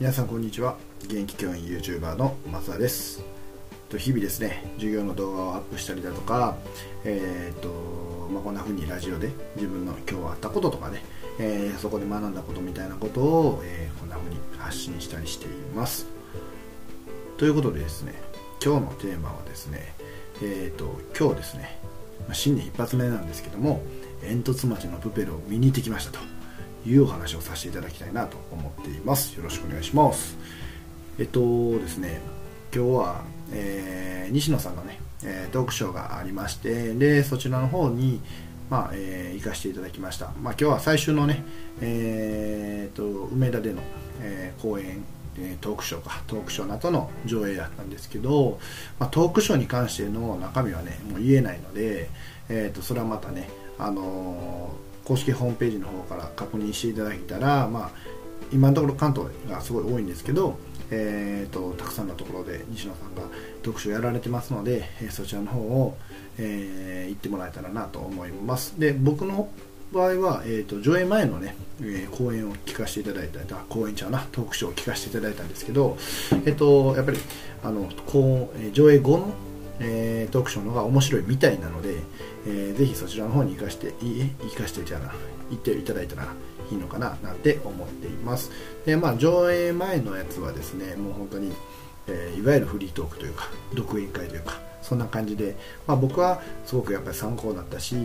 皆さんこんにちは。現役教員 YouTuber の松田です。日々ですね授業の動画をアップしたりだとかえー、っとまあ、こんな風にラジオで自分の今日あったこととかね、えー、そこで学んだことみたいなことを、えー、こんな風に発信したりしています。ということでですね今日のテーマはですねえっと今日ですね、ま、新年一発目なんですけども煙突町のプペルを見に行ってきましたと。いうお話をさせていただきたいなと思っています。よろしくお願いします。えっとですね今日は、えー、西野さんのね、えー、トークショーがありましてでそちらの方にまあえー、行かせていただきました、まあ、今日は最終のね、えーと、梅田での、えー、公演トークショーか。トークショーなどの上映だったんですけど、まあ、トークショーに関しての中身はねもう言えないので、えーと、とそれはまたね、あの公式ホームページの方から確認していただいたら、まあ、今のところ関東がすごい多いんですけど、えーと、たくさんのところで西野さんが読書やられてますので、えそちらの方を、えー、行ってもらえたらなと思います。で僕の場合は、えーと、上映前のね、えー、講演を聞かせていただいた講演ちゃうなトークショーを聞かせていただいたんですけど、えーと、やっぱりあのこう上映後のえー、トークショーの方が面白いみたいなので、えー、ぜひそちらの方に行かして、行かしてじゃな、行っていただいたらいいのかななんて思っています。で、まあ、上映前のやつはですね、もう本当に、えー、いわゆるフリートークというか、独演会というか、そんな感じで、まあ、僕はすごくやっぱり参考になったし、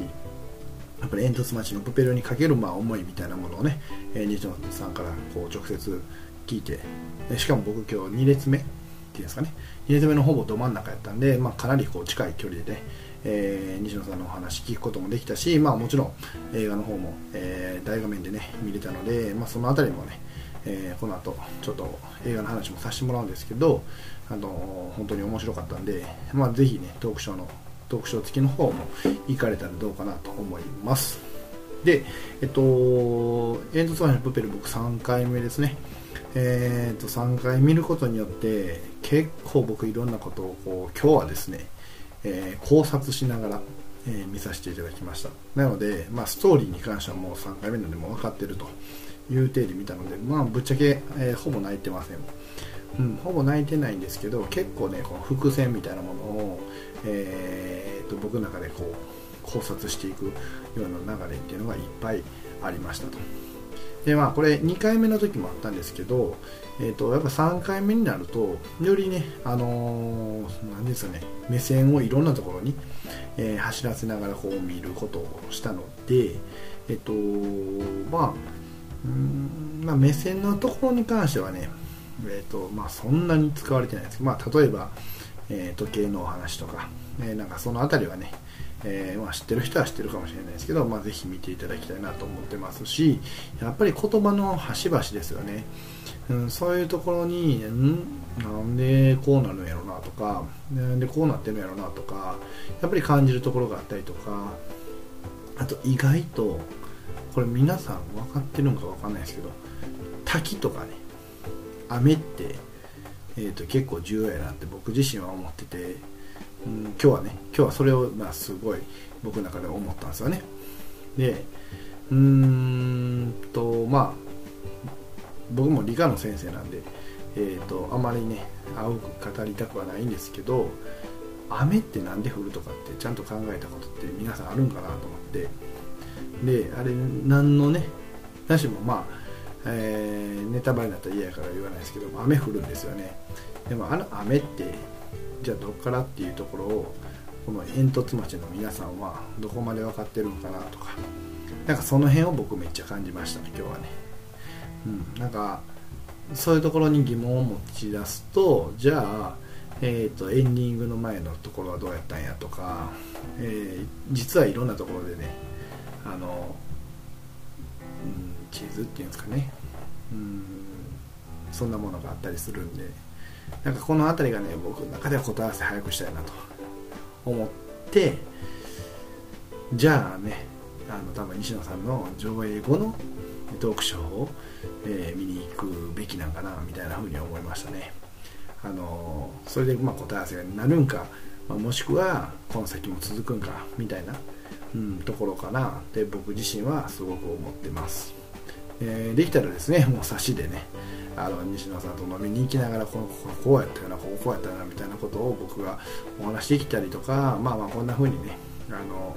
やっぱり煙突町のプペルにかけるまあ思いみたいなものをね、えー、西野さんからこう直接聞いて、しかも僕今日2列目いうんですかね。2列目のほぼど真ん中やったんで、まあ、かなりこう近い距離でね、えー、西野さんのお話聞くこともできたし、まあ、もちろん映画の方も、えー、大画面でね見れたので、まあ、その辺りもね、えー、この後ちょっと映画の話もさせてもらうんですけど、あの本当に面白かったんで、まあ、ぜひねトークショーのトークショー付きの方も行かれたらどうかなと思います。でえっと煙突橋のプペル僕3回目ですね。えーと、3回見ることによって結構僕いろんなことをこう今日はですね、えー、考察しながら、えー、見させていただきましたなので、まあ、ストーリーに関してはもう3回目なのでも分かってるという体で見たので、まあ、ぶっちゃけ、えー、ほぼ泣いてませんうん、ほぼ泣いてないんですけど結構ねこの伏線みたいなものを、えーと、と僕の中でこう考察していくような流れっていうのがいっぱいありましたと。でまあこれ2回目の時もあったんですけど、えーと、やっぱ3回目になるとよりねあのー、ですかね目線をいろんなところに、えー、走らせながらこう見ることをしたのでえっ、ー、とまあうんまあ、目線のところに関してはね、えーとまあ、そんなに使われてないです。けど、まあ、例えば、えー、時計のお話とか、えー、なんかその辺りはね、えー、まあ、知ってる人は知ってるかもしれないですけど、まあ、ぜひ見ていただきたいなと思ってますしやっぱり言葉の端々ですよね、うん、そういうところにんなんでこうなるんやろなとかなんでこうなってるんやろなとかやっぱり感じるところがあったりとかあと意外とこれ皆さん分かってるのか分かんないですけど滝とかね雨って、えーと結構重要やなって僕自身は思っててうん、今日はね今日はそれを、まあ、すごい僕の中で思ったんですよね。でうーんとまあ僕も理科の先生なんで、えーと、あまりね青く語りたくはないんですけど雨って何で降るとかってちゃんと考えたことって皆さんあるんかなと思って。であれ何のねなしもまあ、えー、ネタバレになったら嫌やから言わないですけど雨降るんですよね。でもあの雨ってじゃあどっからっていうところをこの煙突町の皆さんはどこまで分かってるのかなとかなんかその辺を僕めっちゃ感じましたね今日はね。うんなんかそういうところに疑問を持ち出すとじゃあえーと、エンディングの前のところはどうやったんやとか、えー、実はいろんなところでねあの、うん、地図っていうんですかね、うん、そんなものがあったりするんで。なんかこの辺りがね僕の中では答え合わせ早くしたいなと思ってじゃあねあの多分西野さんの上映後のトークショーを、えー、見に行くべきなんかなみたいな風に思いましたね。あのそれでま答え合わせになるんか、まあ、もしくはこの先も続くんかみたいな、うん、ところかなって僕自身はすごく思ってます、えー、できたらですねもう差しでねあの西野さんと飲みに行きながらこのこここうやったよなこここうやったよなみたいなことを僕がお話しできたりとかまあまあこんな風にねあの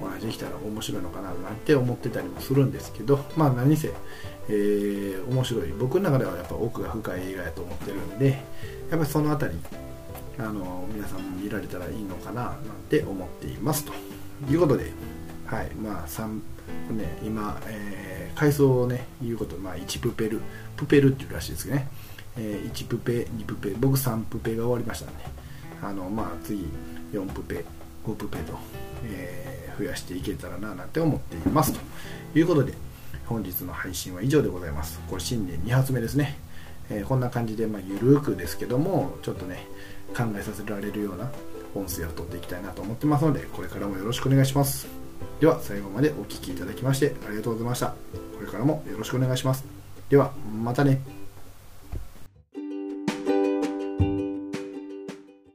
お話しできたら面白いのかななんて思ってたりもするんですけどまあ何せ、えー、面白い。僕の中ではやっぱ奥が深い映画やと思ってるんでやっぱりその辺りあの皆さんも見られたらいいのかななんて思っていますと。いうことではい。まあ3ね今、えー、階層をね言うことまあ1プペルプペルっていうらしいですけどね、えー、1プペ2プペ僕3プペが終わりましたんで。あのまあ次4プペ5プペと、えー、増やしていけたらななんて思っています。ということで本日の配信は以上でございます。これ新年2発目ですね、えー、こんな感じで、まあ、ゆるくですけどもちょっとね考えさせられるような音声を取っていきたいなと思ってますのでこれからもよろしくお願いします。では最後までお聴きいただきましてありがとうございました。これからもよろしくお願いします。ではまたね。